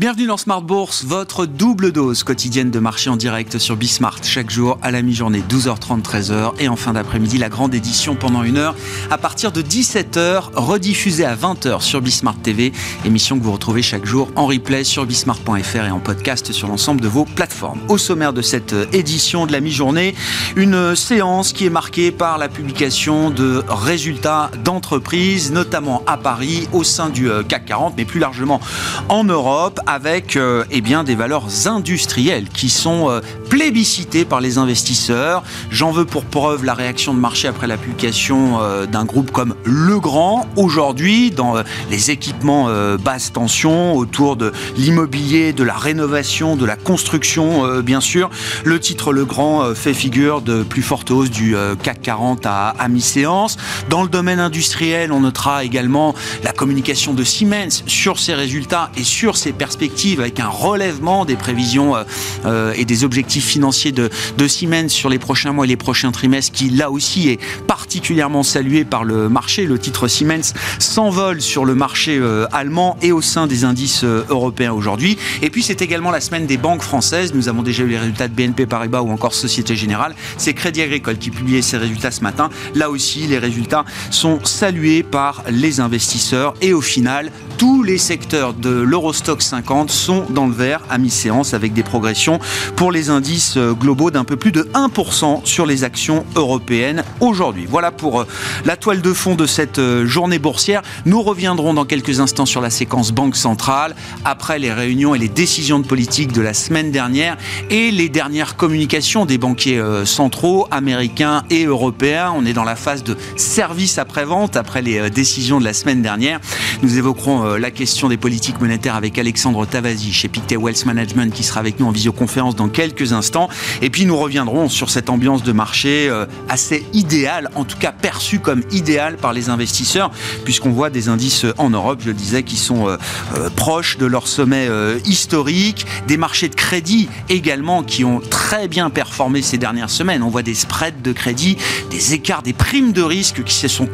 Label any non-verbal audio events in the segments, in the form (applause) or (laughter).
Bienvenue dans Smart Bourse, votre double dose quotidienne de marché en direct sur Bismart. Chaque jour à la mi-journée, 12h30, 13h. Et en fin d'après-midi, la grande édition pendant une heure à partir de 17h, rediffusée à 20h sur Bismart TV. Émission que vous retrouvez chaque jour en replay sur bismart.fr et en podcast sur l'ensemble de vos plateformes. Au sommaire de cette édition de la mi-journée, une séance qui est marquée par la publication de résultats d'entreprises, notamment à Paris, au sein du CAC 40, mais plus largement en Europe avec euh, eh bien, des valeurs industrielles qui sont euh, plébiscitées par les investisseurs. J'en veux pour preuve la réaction de marché après la publication euh, d'un groupe comme Legrand aujourd'hui dans les équipements basse tension autour de l'immobilier, de la rénovation, de la construction bien sûr. Le titre Legrand fait figure de plus forte hausse du CAC 40 à, à mi-séance. Dans le domaine industriel, on notera également la communication de Siemens sur ses résultats et sur ses perspectives avec un relèvement des prévisions euh, euh, et des objectifs financiers de, Siemens sur les prochains mois et les prochains trimestres, qui là aussi est particulièrement salué par le marché. Le titre Siemens s'envole sur le marché euh, allemand et au sein des indices européens aujourd'hui. Et puis c'est également la semaine des banques françaises. Nous avons déjà eu les résultats de BNP Paribas ou encore Société Générale. C'est Crédit Agricole qui publiait ses résultats ce matin. Là aussi, les résultats sont salués par les investisseurs et au final, tous les secteurs de l'Eurostock 50 sont dans le vert à mi-séance avec des progressions pour les indices euh, globaux d'un peu plus de 1% sur les actions européennes aujourd'hui. Voilà pour euh, la toile de fond de cette euh, journée boursière. Nous reviendrons dans quelques instants sur la séquence Banque centrale après les réunions et les décisions de politique de la semaine dernière et les dernières communications des banquiers centraux américains et européens. On est dans la phase de service après-vente après les décisions de la semaine dernière. Nous évoquerons la question des politiques monétaires avec Alexandre Tavazi chez Pictet Wealth Management qui sera avec nous en visioconférence dans quelques instants. Et puis nous reviendrons sur cette ambiance de marché euh, assez idéale, en tout cas perçue comme idéale par les investisseurs, puisqu'on voit des indices en Europe, je le disais, qui sont euh, euh, proches de leur sommet historique, des marchés de crédit également qui ont très bien performé ces dernières semaines. On voit des spreads de crédit, des écarts, des primes de risque qui se sont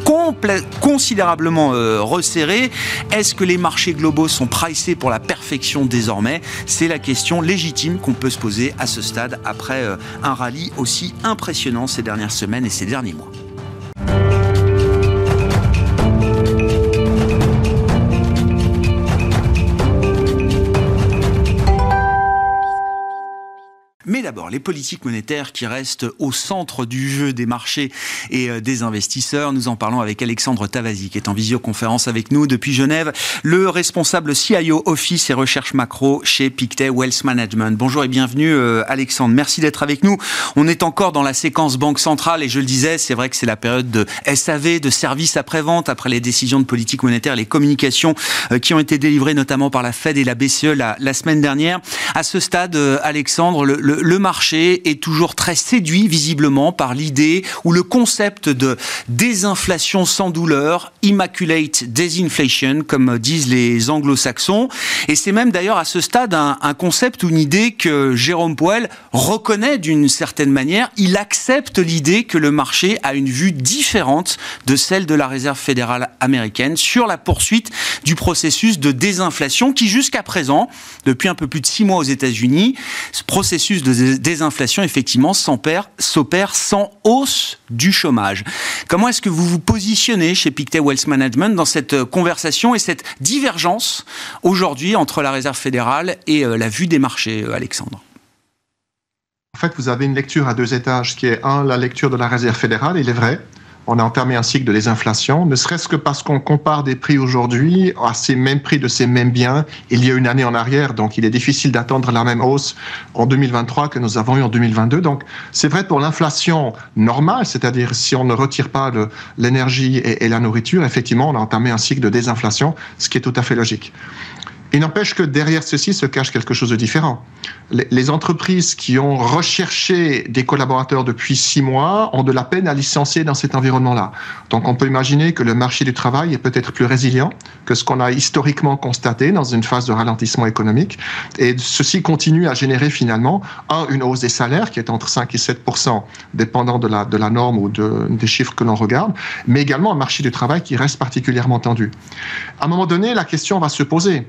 considérablement resserrés. Est-ce que les marchés globaux sont pricés pour la perfection désormais C'est la question légitime qu'on peut se poser à ce stade après euh, un rallye aussi impressionnant ces dernières semaines et ces derniers mois. Les politiques monétaires qui restent au centre du jeu des marchés et euh, des investisseurs. Nous en parlons avec Alexandre Tavazi, qui est en visioconférence avec nous depuis Genève, le responsable CIO Office et recherche macro chez Pictet Wealth Management. Bonjour et bienvenue, euh, Alexandre. Merci d'être avec nous. On est encore dans la séquence Banque centrale et je le disais, c'est vrai que c'est la période de SAV, de services après-vente, après les décisions de politique monétaire, les communications euh, qui ont été délivrées notamment par la Fed et la BCE la, la semaine dernière. À ce stade, Alexandre, le, le le marché est toujours très séduit visiblement par l'idée ou le concept de désinflation sans douleur, immaculate disinflation, comme disent les anglo-saxons. Et c'est même d'ailleurs à ce stade un, concept ou une idée que Jérôme Powell reconnaît d'une certaine manière. Il accepte l'idée que le marché a une vue différente de celle de la Réserve fédérale américaine sur la poursuite du processus de désinflation qui jusqu'à présent, depuis un peu plus de six mois aux États-Unis, ce processus de désinflation, effectivement, s'opère sans hausse du chômage. Comment est-ce que vous vous positionnez chez Pictet Wealth Management dans cette euh, conversation et cette divergence aujourd'hui entre la Réserve fédérale et euh, la vue des marchés, euh, Alexandre? En fait, vous avez une lecture à deux étages qui est, un, la lecture de la Réserve fédérale, il est vrai, on a entamé un cycle de désinflation, ne serait-ce que parce qu'on compare des prix aujourd'hui à ces mêmes prix de ces mêmes biens il y a une année en arrière. Donc, il est difficile d'attendre la même hausse en 2023 que nous avons eu en 2022. Donc, c'est vrai pour l'inflation normale, c'est-à-dire si on ne retire pas l'énergie et, la nourriture, effectivement, on a entamé un cycle de désinflation, ce qui est tout à fait logique. Il n'empêche que derrière ceci se cache quelque chose de différent. Les entreprises qui ont recherché des collaborateurs depuis six mois ont de la peine à licencier dans cet environnement-là. Donc on peut imaginer que le marché du travail est peut-être plus résilient que ce qu'on a historiquement constaté dans une phase de ralentissement économique. Et ceci continue à générer finalement, un, une hausse des salaires qui est entre 5 et 7 dépendant de la, de la norme ou de, des chiffres que l'on regarde, mais également un marché du travail qui reste particulièrement tendu. À un moment donné, la question va se poser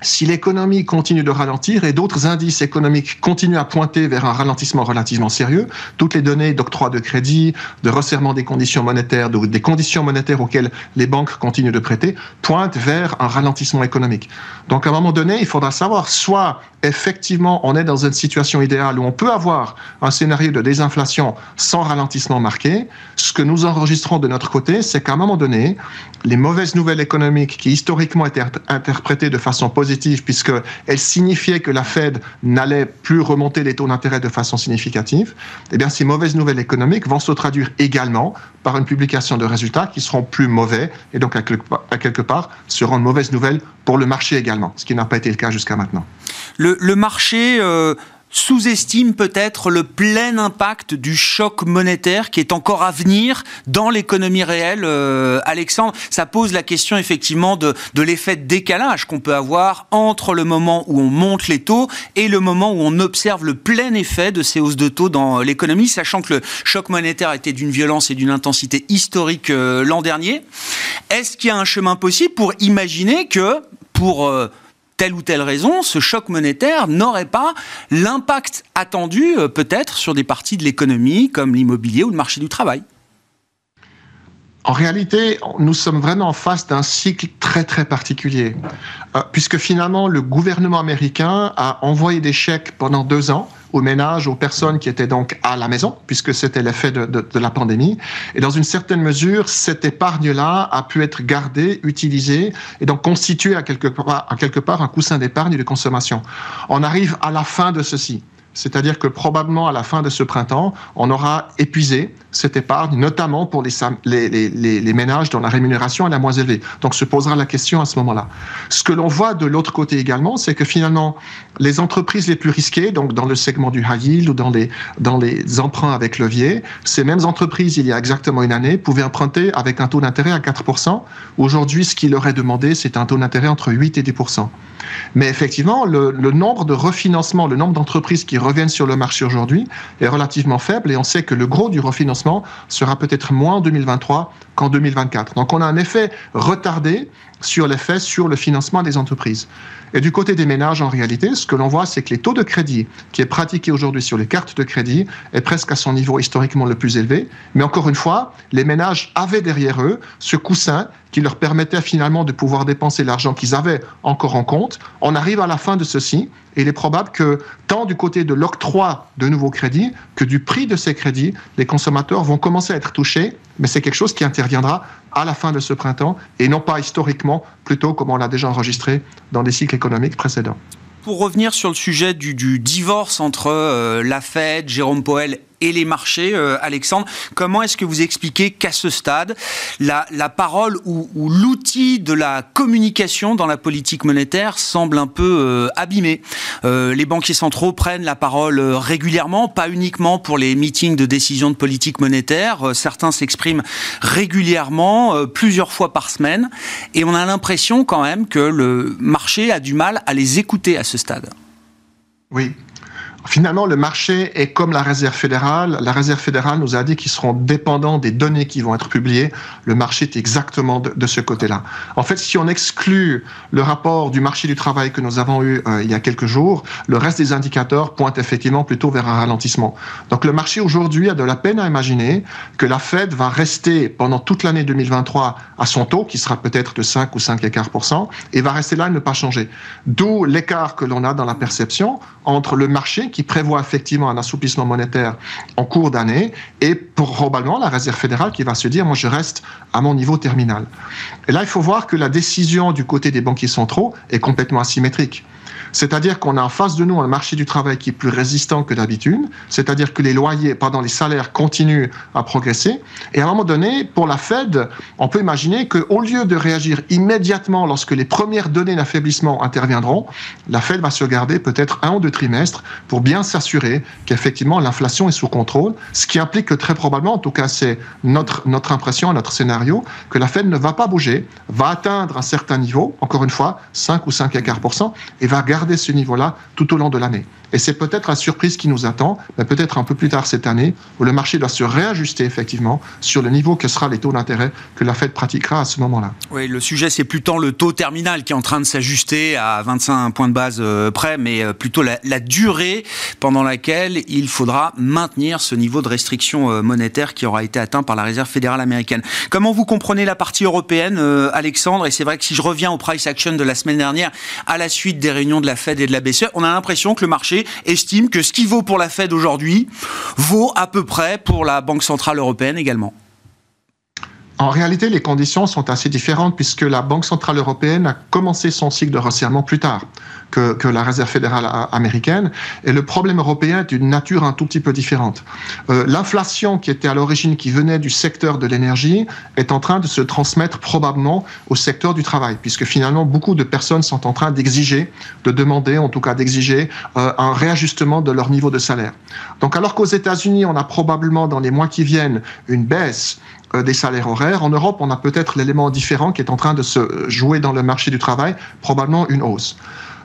si l'économie continue de ralentir et d'autres indices économiques continuent à pointer vers un ralentissement relativement sérieux, toutes les données d'octroi de crédit, de resserrement des conditions monétaires, des conditions monétaires auxquelles les banques continuent de prêter, pointent vers un ralentissement économique. Donc à un moment donné, il faudra savoir soit effectivement on est dans une situation idéale où on peut avoir un scénario de désinflation sans ralentissement marqué, ce que nous enregistrons de notre côté, c'est qu'à un moment donné, les mauvaises nouvelles économiques qui historiquement étaient interprétées de façon positive puisque puisqu'elle signifiait que la Fed n'allait plus remonter les taux d'intérêt de façon significative, eh bien, ces mauvaises nouvelles économiques vont se traduire également par une publication de résultats qui seront plus mauvais et donc à quelque part seront de mauvaises nouvelles pour le marché également, ce qui n'a pas été le cas jusqu'à maintenant. Le, marché euh, sous-estime peut-être le plein impact du choc monétaire qui est encore à venir dans l'économie réelle. Euh, Alexandre, ça pose la question effectivement de, de l'effet de décalage qu'on peut avoir entre le moment où on monte les taux et le moment où on observe le plein effet de ces hausses de taux dans l'économie, sachant que le choc monétaire était d'une violence et d'une intensité historique euh, l'an dernier. Est-ce qu'il y a un chemin possible pour imaginer que pour euh, telle ou telle raison, ce choc monétaire n'aurait pas l'impact attendu euh, peut-être sur des parties de l'économie comme l'immobilier ou le marché du travail. En réalité, nous sommes vraiment en face d'un cycle très très particulier, euh, puisque finalement le gouvernement américain a envoyé des chèques pendant deux ans aux ménages, aux personnes qui étaient donc à la maison, puisque c'était l'effet de, la pandémie. Et dans une certaine mesure, cette épargne-là a pu être gardée, utilisée, et donc constituer à quelque part, à quelque part un coussin d'épargne et de consommation. On arrive à la fin de ceci. C'est-à-dire que probablement à la fin de ce printemps, on aura épuisé cette épargne, notamment pour les, ménages dont la rémunération est la moins élevée. Donc se posera la question à ce moment-là. Ce que l'on voit de l'autre côté également, c'est que finalement, les entreprises les plus risquées, donc dans le segment du high yield ou dans les, dans les emprunts avec levier, ces mêmes entreprises, il y a exactement une année, pouvaient emprunter avec un taux d'intérêt à 4%. Aujourd'hui, ce qui leur est demandé, c'est un taux d'intérêt entre 8 et 10%. Mais effectivement, le, le nombre de refinancements, le nombre d'entreprises qui reviennent sur le marché aujourd'hui est relativement faible et on sait que le gros du refinancement sera peut-être moins en 2023 qu'en 2024. Donc on a un effet retardé sur l'effet sur le financement des entreprises. Et du côté des ménages, en réalité, ce que l'on voit, c'est que les taux de crédit qui est pratiqué aujourd'hui sur les cartes de crédit est presque à son niveau historiquement le plus élevé. Mais encore une fois, les ménages avaient derrière eux ce coussin qui leur permettait finalement de pouvoir dépenser l'argent qu'ils avaient encore en compte. On arrive à la fin de ceci et il est probable que tant du côté de l'octroi de nouveaux crédits que du prix de ces crédits, les consommateurs vont commencer à être touchés, mais c'est quelque chose qui interviendra à la fin de ce printemps et non pas historiquement, plutôt comme on l'a déjà enregistré dans des cycles économiques précédents. Pour revenir sur le sujet du, divorce entre euh, la Fed, Jérôme Powell et les marchés. Euh, Alexandre, comment est-ce que vous expliquez qu'à ce stade, la, parole ou, l'outil de la communication dans la politique monétaire semble un peu euh, abîmé? Euh, Les banquiers centraux prennent la parole régulièrement, pas uniquement pour les meetings de décision de politique monétaire. certains s'expriment régulièrement, plusieurs fois par semaine, et on a l'impression quand même que le marché a du mal à les écouter à ce stade. Oui, Finalement, le marché est comme la Réserve fédérale. La Réserve fédérale nous a dit qu'ils seront dépendants des données qui vont être publiées. Le marché est exactement de, ce côté-là. En fait, si on exclut le rapport du marché du travail que nous avons eu euh, il y a quelques jours, le reste des indicateurs pointent effectivement plutôt vers un ralentissement. Donc le marché aujourd'hui a de la peine à imaginer que la Fed va rester pendant toute l'année 2023 à son taux, qui sera peut-être de 5 ou 5 écarts et va rester là et ne pas changer. D'où l'écart que l'on a dans la perception entre le marché qui prévoit effectivement un assouplissement monétaire en cours d'année et probablement la Réserve fédérale qui va se dire moi je reste à mon niveau terminal. Et là il faut voir que la décision du côté des banquiers centraux est complètement asymétrique. C'est-à-dire qu'on a en face de nous un marché du travail qui est plus résistant que d'habitude, c'est-à-dire que les loyers, pardon, les salaires continuent à progresser. Et à un moment donné, pour la Fed, on peut imaginer qu'au lieu de réagir immédiatement lorsque les premières données d'affaiblissement interviendront, la Fed va se garder peut-être un ou deux trimestres pour bien s'assurer qu'effectivement l'inflation est sous contrôle, ce qui implique que très probablement, en tout cas c'est notre, notre impression, notre scénario, que la Fed ne va pas bouger, va atteindre un certain niveau, encore une fois, 5 ou 5 et et va garder ce niveau-là tout au long de l'année. Et c'est peut-être la surprise qui nous attend, peut-être un peu plus tard cette année, où le marché doit se réajuster effectivement sur le niveau que sera les taux d'intérêt que la Fed pratiquera à ce moment-là. Oui, le sujet c'est plutôt le taux terminal qui est en train de s'ajuster à 25 points de base euh, près, mais euh, plutôt la, durée pendant laquelle il faudra maintenir ce niveau de restriction euh, monétaire qui aura été atteint par la Réserve fédérale américaine. Comment vous comprenez la partie européenne, Alexandre? Et c'est vrai que si je reviens au price action de la semaine dernière, à la suite des réunions de la Fed et de la BCE, on a l'impression que le marché estime que ce qui vaut pour la Fed aujourd'hui vaut à peu près pour la Banque centrale européenne également. En réalité, les conditions sont assez différentes puisque la Banque centrale européenne a commencé son cycle de resserrement plus tard que, la Réserve fédérale américaine. Et le problème européen est d'une nature un tout petit peu différente. Euh, L'inflation qui était à l'origine, qui venait du secteur de l'énergie, est en train de se transmettre probablement au secteur du travail, puisque finalement beaucoup de personnes sont en train d'exiger, de demander, en tout cas d'exiger, euh, un réajustement de leur niveau de salaire. Donc alors qu'aux États-Unis, on a probablement dans les mois qui viennent une baisse des salaires horaires. En Europe, on a peut-être l'élément différent qui est en train de se jouer dans le marché du travail, probablement une hausse.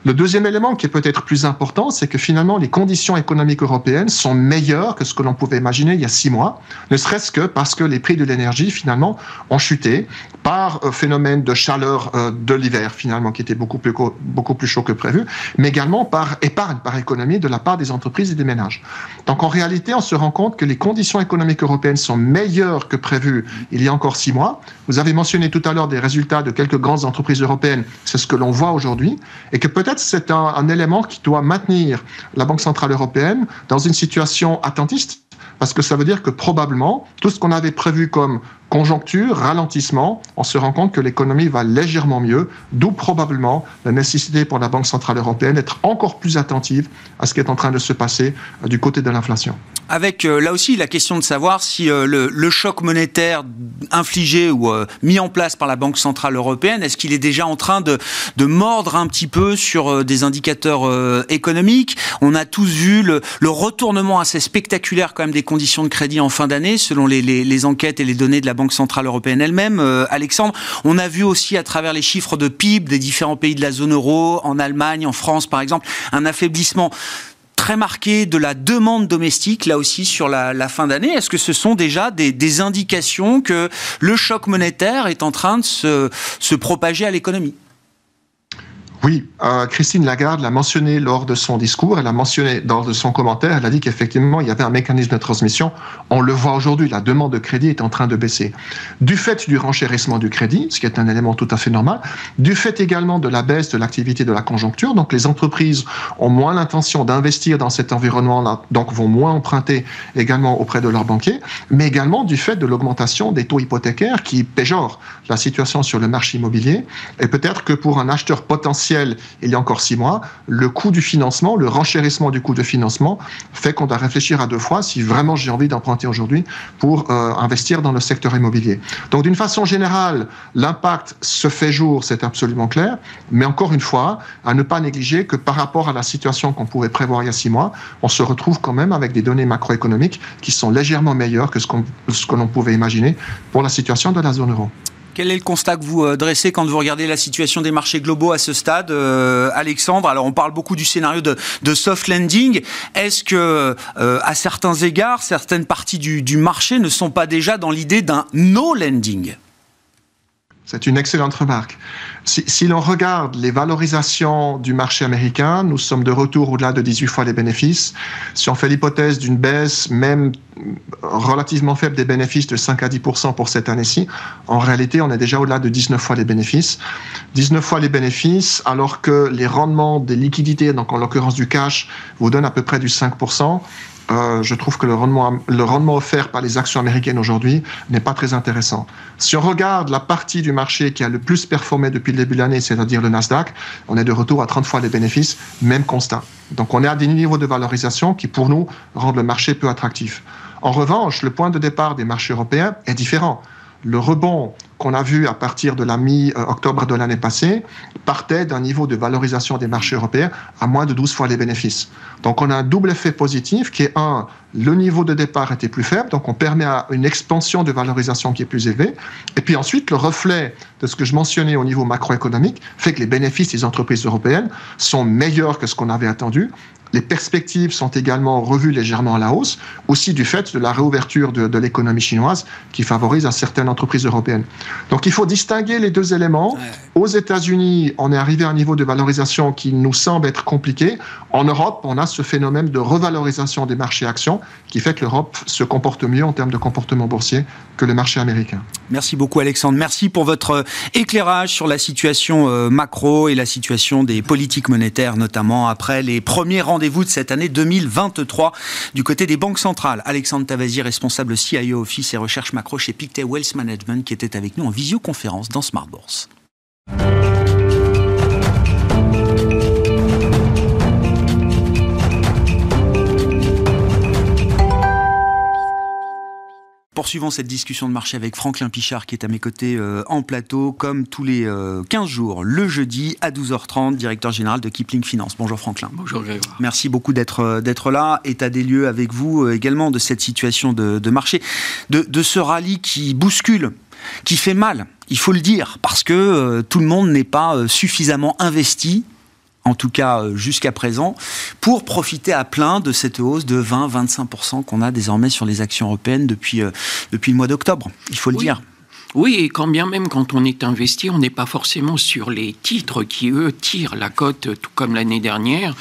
Le deuxième élément qui est peut-être plus important, c'est que finalement les conditions économiques européennes sont meilleures que ce que l'on pouvait imaginer il y a six mois, ne serait-ce que parce que les prix de l'énergie finalement ont chuté par euh, phénomène de chaleur euh, de l'hiver finalement qui était beaucoup plus, beaucoup plus chaud que prévu, mais également par épargne, par économie de la part des entreprises et des ménages. Donc en réalité, on se rend compte que les conditions économiques européennes sont meilleures que prévu il y a encore six mois. Vous avez mentionné tout à l'heure des résultats de quelques grandes entreprises européennes, c'est ce que l'on voit aujourd'hui, et que peut-être c'est un, élément qui doit maintenir la Banque centrale européenne dans une situation attentiste, parce que ça veut dire que probablement tout ce qu'on avait prévu comme conjoncture, ralentissement, on se rend compte que l'économie va légèrement mieux, d'où probablement la nécessité pour la Banque centrale européenne d'être encore plus attentive à ce qui est en train de se passer euh, du côté de l'inflation. Avec euh, là aussi la question de savoir si euh, le, choc monétaire infligé ou mis en place par la Banque centrale européenne, est-ce qu'il est déjà en train de, de, mordre un petit peu sur des indicateurs économiques? On a tous vu le, le, retournement assez spectaculaire quand même des conditions de crédit en fin d'année, selon les, les, enquêtes et les données de la Banque centrale européenne elle-même. Euh, Alexandre, on a vu aussi à travers les chiffres de PIB des différents pays de la zone euro, en Allemagne, en France par exemple, un affaiblissement très marqué de la demande domestique, là aussi sur la, fin d'année. Est-ce que ce sont déjà des, indications que le choc monétaire est en train de se propager à l'économie? Oui, euh, Christine Lagarde l'a mentionné lors de son discours, elle l'a mentionné dans de son commentaire, elle a dit qu'effectivement, il y avait un mécanisme de transmission. On le voit aujourd'hui, la demande de crédit est en train de baisser. Du fait du renchérissement du crédit, ce qui est un élément tout à fait normal, du fait également de la baisse de l'activité de la conjoncture, donc les entreprises ont moins l'intention d'investir dans cet environnement-là, donc vont moins emprunter également auprès de leurs banquiers, mais également du fait de l'augmentation des taux hypothécaires qui péjore la situation sur le marché immobilier. Et peut-être que pour un acheteur potentiel, il y a encore six mois, le coût du financement, le renchérissement du coût de financement fait qu'on doit réfléchir à deux fois si vraiment j'ai envie d'emprunter aujourd'hui pour euh, investir dans le secteur immobilier. Donc d'une façon générale, l'impact se fait jour, c'est absolument clair, mais encore une fois, à ne pas négliger que par rapport à la situation qu'on pouvait prévoir il y a six mois, on se retrouve quand même avec des données macroéconomiques qui sont légèrement meilleures que ce, ce que l'on pouvait imaginer pour la situation de la zone euro. Quel est le constat que vous euh, dressez quand vous regardez la situation des marchés globaux à ce stade, euh, Alexandre? Alors, on parle beaucoup du scénario de, soft landing. Est-ce que, euh, à certains égards, certaines parties du, du marché ne sont pas déjà dans l'idée d'un no landing? C'est une excellente remarque. Si, l'on regarde les valorisations du marché américain, nous sommes de retour au-delà de 18 fois les bénéfices. Si on fait l'hypothèse d'une baisse, même relativement faible des bénéfices de 5 à 10 pour cette année-ci, en réalité, on est déjà au-delà de 19 fois les bénéfices. 19 fois les bénéfices, alors que les rendements des liquidités, donc en l'occurrence du cash, vous donnent à peu près du 5 euh, je trouve que le rendement, le rendement offert par les actions américaines aujourd'hui n'est pas très intéressant. Si on regarde la partie du marché qui a le plus performé depuis le début de l'année, c'est-à-dire le Nasdaq, on est de retour à 30 fois les bénéfices, même constat. Donc on est à des niveaux de valorisation qui, pour nous, rendent le marché peu attractif. En revanche, le point de départ des marchés européens est différent le rebond qu'on a vu à partir de la mi-octobre de l'année passée partait d'un niveau de valorisation des marchés européens à moins de 12 fois les bénéfices. Donc on a un double effet positif qui est un, le niveau de départ était plus faible, donc on permet une expansion de valorisation qui est plus élevée. Et puis ensuite, le reflet de ce que je mentionnais au niveau macroéconomique fait que les bénéfices des entreprises européennes sont meilleurs que ce qu'on avait attendu les perspectives sont également revues légèrement à la hausse, aussi du fait de la réouverture de, l'économie chinoise qui favorise à certaines entreprises européennes. Donc il faut distinguer les deux éléments. Aux États-Unis, on est arrivé à un niveau de valorisation qui nous semble être compliqué. En Europe, on a ce phénomène de revalorisation des marchés actions qui fait que l'Europe se comporte mieux en termes de comportement boursier que le marché américain. Merci beaucoup Alexandre. Merci pour votre éclairage sur la situation euh, macro et la situation des politiques monétaires, notamment après les premiers rendez rendez-vous de cette année 2023 du côté des banques centrales. Alexandre Tavazi, responsable CIO Office et recherche macro chez Pictet Wealth Management, qui était avec nous en visioconférence dans Smart Bourse. Poursuivons cette discussion de marché avec Franklin Pichard qui est à mes côtés euh, en plateau, comme tous les 15 euh, jours, le jeudi à 12h30, directeur général de Kipling Finance. Bonjour Franklin. Bonjour Grégoire. Merci beaucoup d'être euh, d'être là. État des lieux avec vous également de cette situation de, marché, de, de ce rallye qui bouscule qui fait mal, il faut le dire, parce que tout le monde n'est pas suffisamment investi en tout cas euh, jusqu'à présent, pour profiter à plein de cette hausse de 20-25% qu'on a désormais sur les actions européennes depuis, euh, depuis le mois d'octobre, il faut le dire. Oui, et quand bien même quand on est investi, on n'est pas forcément sur les titres qui, eux, tirent la cote, tout comme l'année dernière.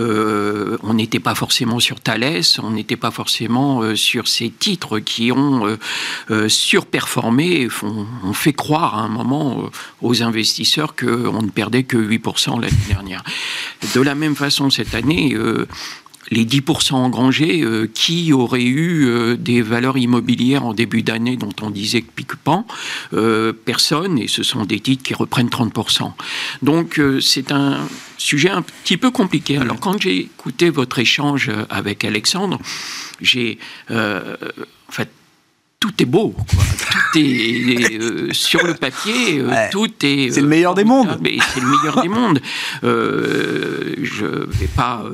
Euh, on n'était pas forcément sur Thales, on n'était pas forcément euh, sur ces titres qui ont euh, surperformé, font, on fait croire à un moment aux investisseurs qu'on ne perdait que 8% l'année dernière. De la même façon, cette année, les 10% engrangés, euh, qui aurait eu euh, des valeurs immobilières en début d'année dont on disait que pique-pan euh, Personne, et ce sont des titres qui reprennent 30%. Donc c'est un sujet un petit peu compliqué. Alors quand j'ai écouté votre échange avec Alexandre, j'ai... en fait, tout est beau, tout est, sur le papier, tout est. C'est le meilleur des mondes. C'est le meilleur des mondes. je ne vais pas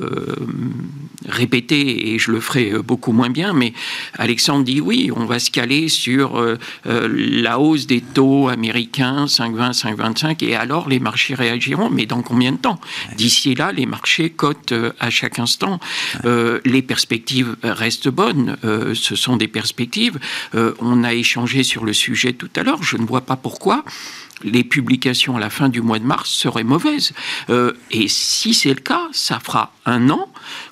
répéter et je le ferai euh, beaucoup moins bien, mais Alexandre dit oui, on va se caler sur euh, euh, la hausse des taux américains 5,20, 5,25 et alors les marchés réagiront, mais dans combien de temps? D'ici là, les marchés cotent à chaque instant. les perspectives restent bonnes, ce sont des perspectives. on a échangé sur le sujet tout à l'heure, je ne vois pas pourquoi les publications à la fin du mois de mars seraient mauvaises. et si c'est le cas, ça fera un an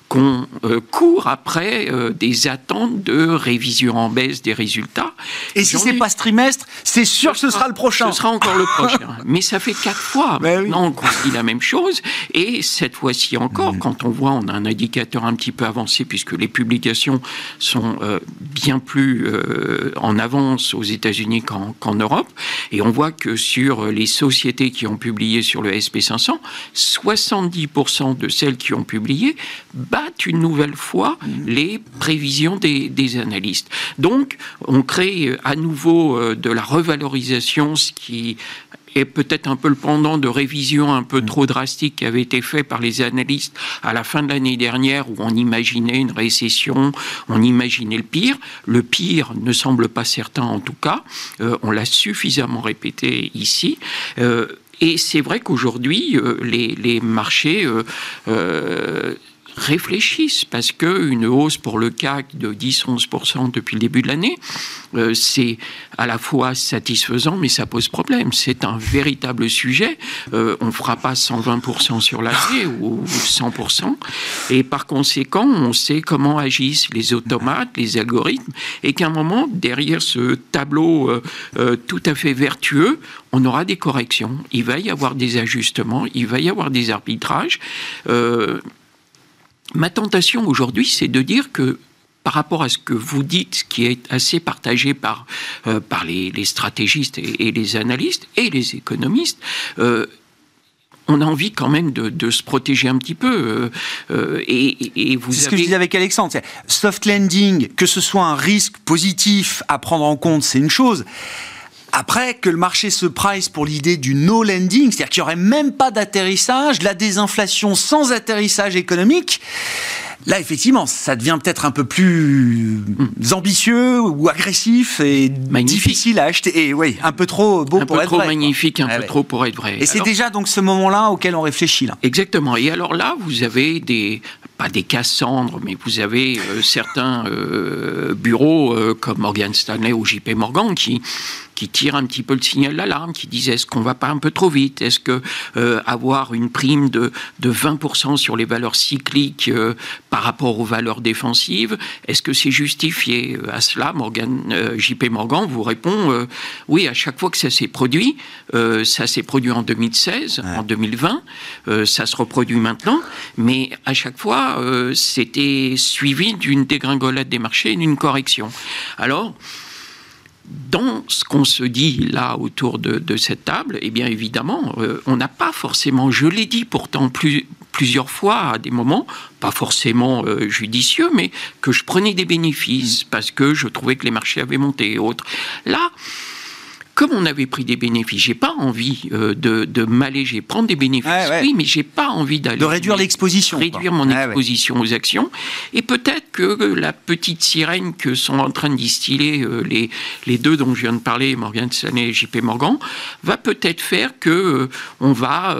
qu'on euh, court après euh, des attentes de révision en baisse des résultats. Et si c'est pas ce trimestre, c'est sûr que ce sera le prochain. Ce sera encore le prochain. (laughs) Mais ça fait quatre fois ben qu'on dit la même chose. Et cette fois-ci encore, mm. quand on voit, on a un indicateur un petit peu avancé puisque les publications sont euh, bien plus en avance aux États-Unis qu'en Europe. Et on voit que sur les sociétés qui ont publié sur le SP500, 70% de celles qui ont publié une nouvelle fois les prévisions des, analystes. Donc, on crée à nouveau euh, de la revalorisation, ce qui est peut-être un peu le pendant de révision un peu trop drastique qui avait été fait par les analystes à la fin de l'année dernière où on imaginait une récession, on imaginait le pire. Le pire ne semble pas certain en tout cas. Euh, on l'a suffisamment répété ici. Euh, et c'est vrai qu'aujourd'hui, les, marchés réfléchissent parce qu'une hausse pour le CAC de 10-11% depuis le début de l'année, euh, c'est à la fois satisfaisant, mais ça pose problème. C'est un véritable sujet. Euh, on ne fera pas 120% sur l'année (laughs) ou 100%. Et par conséquent, on sait comment agissent les automates, les algorithmes, et qu'à un moment, derrière ce tableau euh, tout à fait vertueux, on aura des corrections. Il va y avoir des ajustements, il va y avoir des arbitrages. Ma tentation aujourd'hui, c'est de dire que par rapport à ce que vous dites, qui est assez partagé par, euh, par les, stratégistes et, les analystes et les économistes, euh, on a envie quand même de, se protéger un petit peu. Euh, et, vous C'est ce que je disais avec Alexandre. Soft landing, que ce soit un risque positif à prendre en compte, c'est une chose. Après, que le marché se price pour l'idée du no landing, c'est-à-dire qu'il n'y aurait même pas d'atterrissage, la désinflation sans atterrissage économique, Là, effectivement, ça devient peut-être un peu plus mm. ambitieux ou agressif et difficile à acheter. Et oui, un peu trop beau pour être vrai. Un peu trop magnifique, un peu trop pour être vrai. Et c'est déjà donc ce moment-là auquel on réfléchit là. Exactement. Et alors là, vous avez des pas des Cassandres, mais vous avez euh, certains euh, bureaux euh, comme Morgan Stanley ou JP Morgan qui qui tirent un petit peu le signal d'alarme, qui disent est-ce qu'on va pas un peu trop vite? Est-ce que avoir une prime de, de 20% sur les valeurs cycliques par rapport aux valeurs défensives, est-ce que c'est justifié? À cela, Morgan, JP Morgan vous répond oui, à chaque fois que ça s'est produit, ça s'est produit en 2016, en 2020, ça se reproduit maintenant, mais à chaque fois, euh, c'était suivi d'une dégringolade des marchés et d'une correction. Alors, dans ce qu'on se dit là autour de, cette table, eh bien évidemment, euh, on n'a pas forcément, je l'ai dit pourtant plusieurs fois à des moments, pas forcément euh, judicieux, mais que je prenais des bénéfices parce que je trouvais que les marchés avaient monté et autres. Là, comme on avait pris des bénéfices, j'ai pas envie euh, de, de m'alléger, prendre des bénéfices, oui, mais j'ai pas envie d'aller de réduire l'exposition, réduire mon exposition aux actions. Et peut-être que la petite sirène que sont en train de distiller euh, les, les deux dont je viens de parler, Morgan Stanley et JP Morgan, va peut-être faire que euh, on va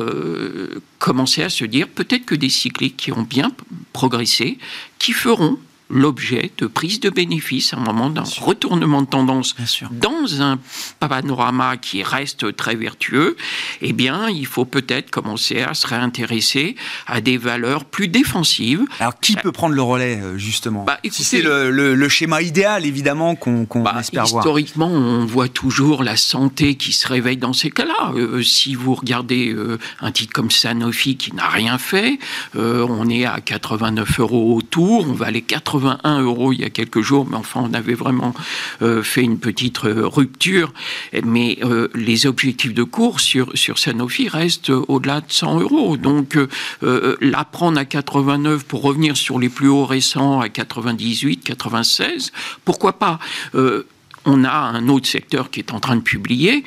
commencer à se dire peut-être que des cycliques qui ont bien progressé, qui feront l'objet de prise de bénéfices à un moment d'un retournement de tendance dans un panorama qui reste très vertueux, eh bien, il faut peut-être commencer à se réintéresser à des valeurs plus défensives. Alors, qui peut prendre le relais, euh, justement? Bah, Si c'est le, schéma idéal, évidemment, qu'on bah, espère voir. Historiquement, on voit toujours la santé qui se réveille dans ces cas-là. Euh, si vous regardez euh, un titre comme Sanofi qui n'a rien fait, on est à 89 euros autour, on va aller 80 81 euros il y a quelques jours, mais enfin, on avait vraiment euh, fait une petite euh, rupture. Mais euh, les objectifs de cours sur, sur Sanofi restent au-delà de 100 euros. Donc, la prendre à 89 pour revenir sur les plus hauts récents à 98, 96, pourquoi pas? On a un autre secteur qui est en train de publier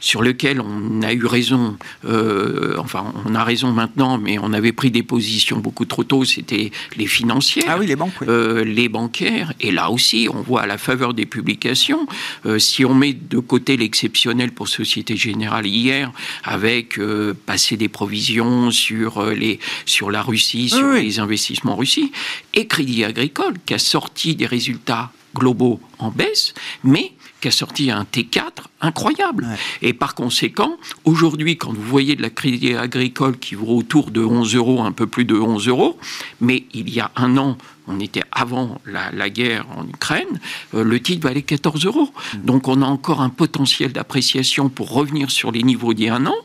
sur lequel on a eu raison, euh, enfin on a raison maintenant, mais on avait pris des positions beaucoup trop tôt, c'était les financières, ah oui, les banques, euh, les bancaires, et là aussi on voit à la faveur des publications, euh, si on met de côté l'exceptionnel pour Société Générale hier, avec passer des provisions sur, les, sur la Russie, sur les investissements en Russie, et Crédit Agricole qui a sorti des résultats globaux en baisse, mais qui a sorti un T4 incroyable. Et par conséquent, aujourd'hui, quand vous voyez de la crédit agricole qui vaut autour de 11 euros, un peu plus de 11 euros, mais il y a un an, on était avant la, guerre en Ukraine, euh, le titre valait 14 euros. Mm. Donc on a encore un potentiel d'appréciation pour revenir sur les niveaux d'il y a un an.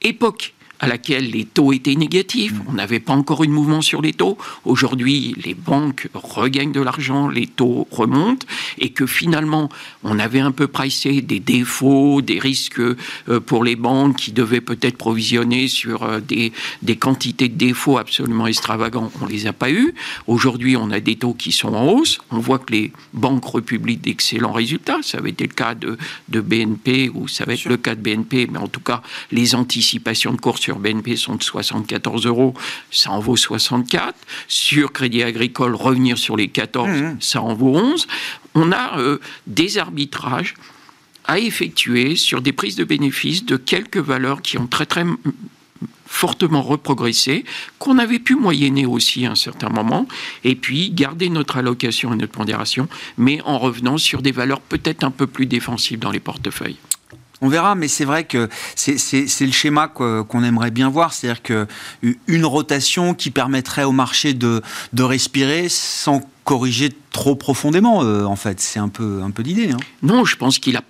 Époque à laquelle les taux étaient négatifs. Mm. On n'avait pas encore eu de mouvement sur les taux. Aujourd'hui, les banques regagnent de l'argent, les taux remontent, et que finalement, on avait un peu pricé des défauts, des risques euh, pour les banques qui devaient peut-être provisionner sur euh, des, des quantités de défauts absolument extravagants. On les a pas eus. Aujourd'hui, on a des taux qui sont en hausse. On voit que les banques republient d'excellents résultats. Ça avait été le cas de, de BNP, ou ça va être le cas de BNP, mais en tout cas, les anticipations de cours sur sur BNP sont de 74 euros, ça en vaut 64. Sur Crédit Agricole, revenir sur les 14, mmh. ça en vaut 11. On a euh, des arbitrages à effectuer sur des prises de bénéfices de quelques valeurs qui ont très très fortement reprogressé, qu'on avait pu moyenner aussi à un certain moment, et puis garder notre allocation et notre pondération, mais en revenant sur des valeurs peut-être un peu plus défensives dans les portefeuilles. On verra, mais c'est vrai que c'est le schéma qu'on aimerait bien voir, c'est-à-dire qu'une rotation qui permettrait au marché de, respirer sans corriger trop profondément, euh, en fait. C'est un peu, un peu l'idée. Hein. Non, je pense qu'il a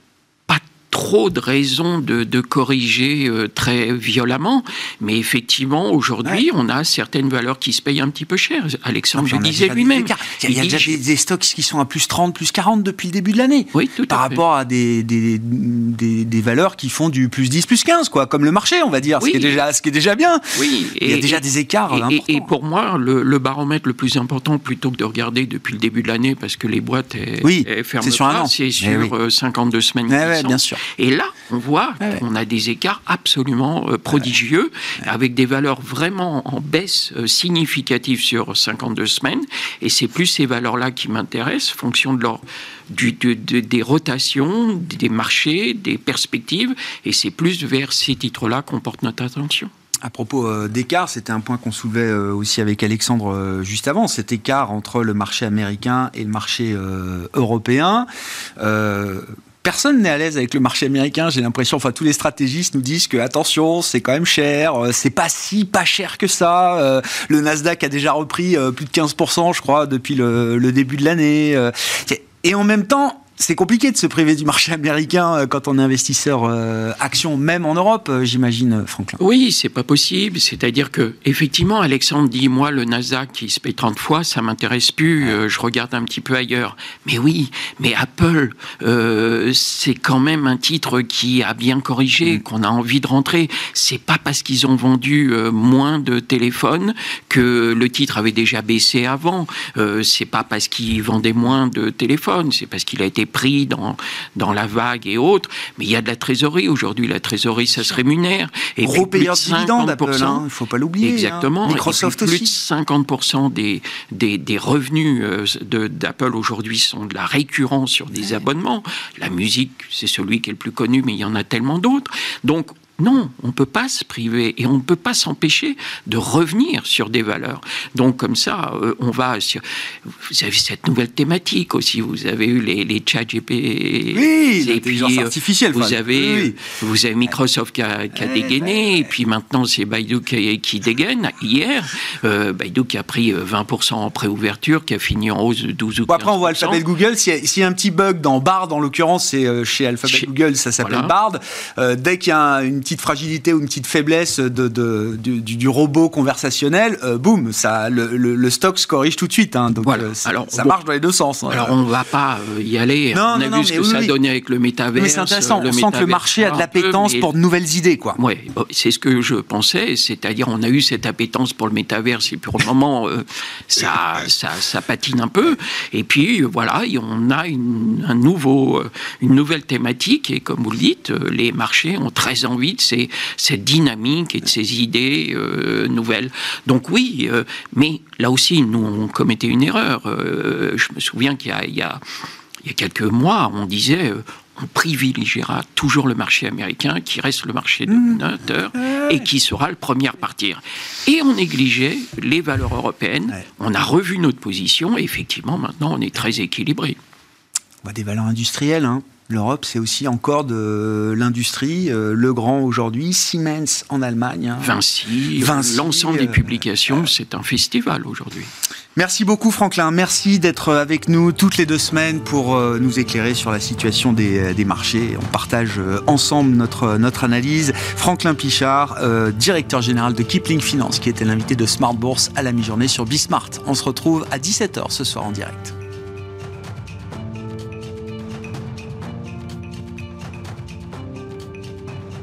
trop de raisons de, corriger euh, très violemment. Mais effectivement, aujourd'hui, on a certaines valeurs qui se payent un petit peu cher. Alexandre le disait lui-même. Il y a, déjà des, stocks qui sont à plus 30, plus 40 depuis le début de l'année. Oui, tout Par rapport à des, des, des, valeurs qui font du plus 10, plus 15, quoi, comme le marché, on va dire, ce, qui est déjà, ce qui est déjà bien. Oui, il y a déjà des écarts. Et, et, pour moi, le, baromètre le plus important, plutôt que de regarder depuis le début de l'année, parce que les boîtes oui, c'est sur un an. C'est sur 52 euh, semaines. bien sûr. Et là, on voit qu'on a des écarts absolument euh, prodigieux, avec des valeurs vraiment en baisse euh, significative sur 52 semaines. Et c'est plus ces valeurs-là qui m'intéressent, fonction de leur du, des rotations, des marchés, des perspectives, et c'est plus vers ces titres-là qu'on porte notre attention. À propos euh, d'écart, c'était un point qu'on soulevait aussi avec Alexandre juste avant, cet écart entre le marché américain et le marché européen. Personne n'est à l'aise avec le marché américain, j'ai l'impression. Enfin, tous les stratégistes nous disent que attention, c'est quand même cher, c'est pas si pas cher que ça. le Nasdaq a déjà repris plus de 15%, je crois, depuis le, le début de l'année. Et en même temps, c'est compliqué de se priver du marché américain euh, quand on est investisseur euh, action, même en Europe, euh, j'imagine, Franklin. Oui, c'est pas possible. C'est-à-dire que, effectivement, Alexandre dit moi, le Nasdaq qui se paye 30 fois, ça m'intéresse plus. je regarde un petit peu ailleurs. Mais oui, mais Apple, c'est quand même un titre qui a bien corrigé, mm. qu'on a envie de rentrer. C'est pas parce qu'ils ont vendu moins de téléphones que le titre avait déjà baissé avant. c'est pas parce qu'ils vendaient moins de téléphones. C'est parce qu'il a été pris dans, dans la vague et autres. Mais il y a de la trésorerie. Aujourd'hui, la trésorie, ça se rémunère. Et Gros payeur de dividendes d'Apple, hein, il ne faut pas l'oublier. Hein. Exactement. Microsoft plus de 50% des, des, des revenus euh, d'Apple aujourd'hui sont de la récurrence sur des abonnements. La musique, c'est celui qui est le plus connu, mais il y en a tellement d'autres. Donc, non, on ne peut pas se priver et on ne peut pas s'empêcher de revenir sur des valeurs. Donc comme ça, euh, on va sur... Vous avez cette nouvelle thématique aussi. Vous avez eu les, les chat GP. Oui, l'intelligence euh, artificielle. Vous avez, vous avez Microsoft qui a, dégainé, et puis maintenant c'est Baidu qui, dégaine. Hier, euh, Baidu qui a pris 20% en préouverture, qui a fini en hausse de 12 ou 15%. après, on voit Alphabet Google. S'il y, a un petit bug dans Bard, en l'occurrence, c'est chez Alphabet Google, ça s'appelle Bard. dès qu'il y a une petite fragilité ou une petite faiblesse de, du, robot conversationnel, euh, boum, ça, le, stock se corrige tout de suite. Hein, donc voilà. Euh, Alors, ça marche dans les deux sens. Hein. Alors on va pas euh, y aller. on a vu ce que ça a donné avec le métavers. Mais c'est intéressant. on sent que le marché a de l'appétence pour de nouvelles idées, quoi. Oui, c'est ce que je pensais. C'est-à-dire, on a eu cette appétence pour le métavers et pour le moment, (laughs) ça, ça, ça, patine un peu. Et puis voilà, on a une, un nouveau, une nouvelle thématique et comme vous le dites, les marchés ont très envie de ces, cette dynamique et de ces idées euh, nouvelles. Donc oui, euh, mais là aussi, nous, on commettait une erreur. Euh, je me souviens qu'il y, y a, quelques mois, on disait on privilégiera toujours le marché américain, qui reste le marché dominateur mmh. et qui sera le premier à partir. Et on négligeait les valeurs européennes. On a revu notre position et effectivement, maintenant, on est très équilibré. On voit des valeurs industrielles, hein. L'Europe, c'est aussi encore de l'industrie. Euh, le Grand aujourd'hui, Siemens en Allemagne. Hein. Vinci, l'ensemble des euh, publications, c'est un festival aujourd'hui. Merci beaucoup Franklin, merci d'être avec nous toutes les deux semaines pour euh, nous éclairer sur la situation des, marchés. On partage ensemble notre, notre analyse. Franklin Pichard, directeur général de Kipling Finance, qui était l'invité de Smart Bourse à la mi-journée sur Bismart. On se retrouve à 17h ce soir en direct.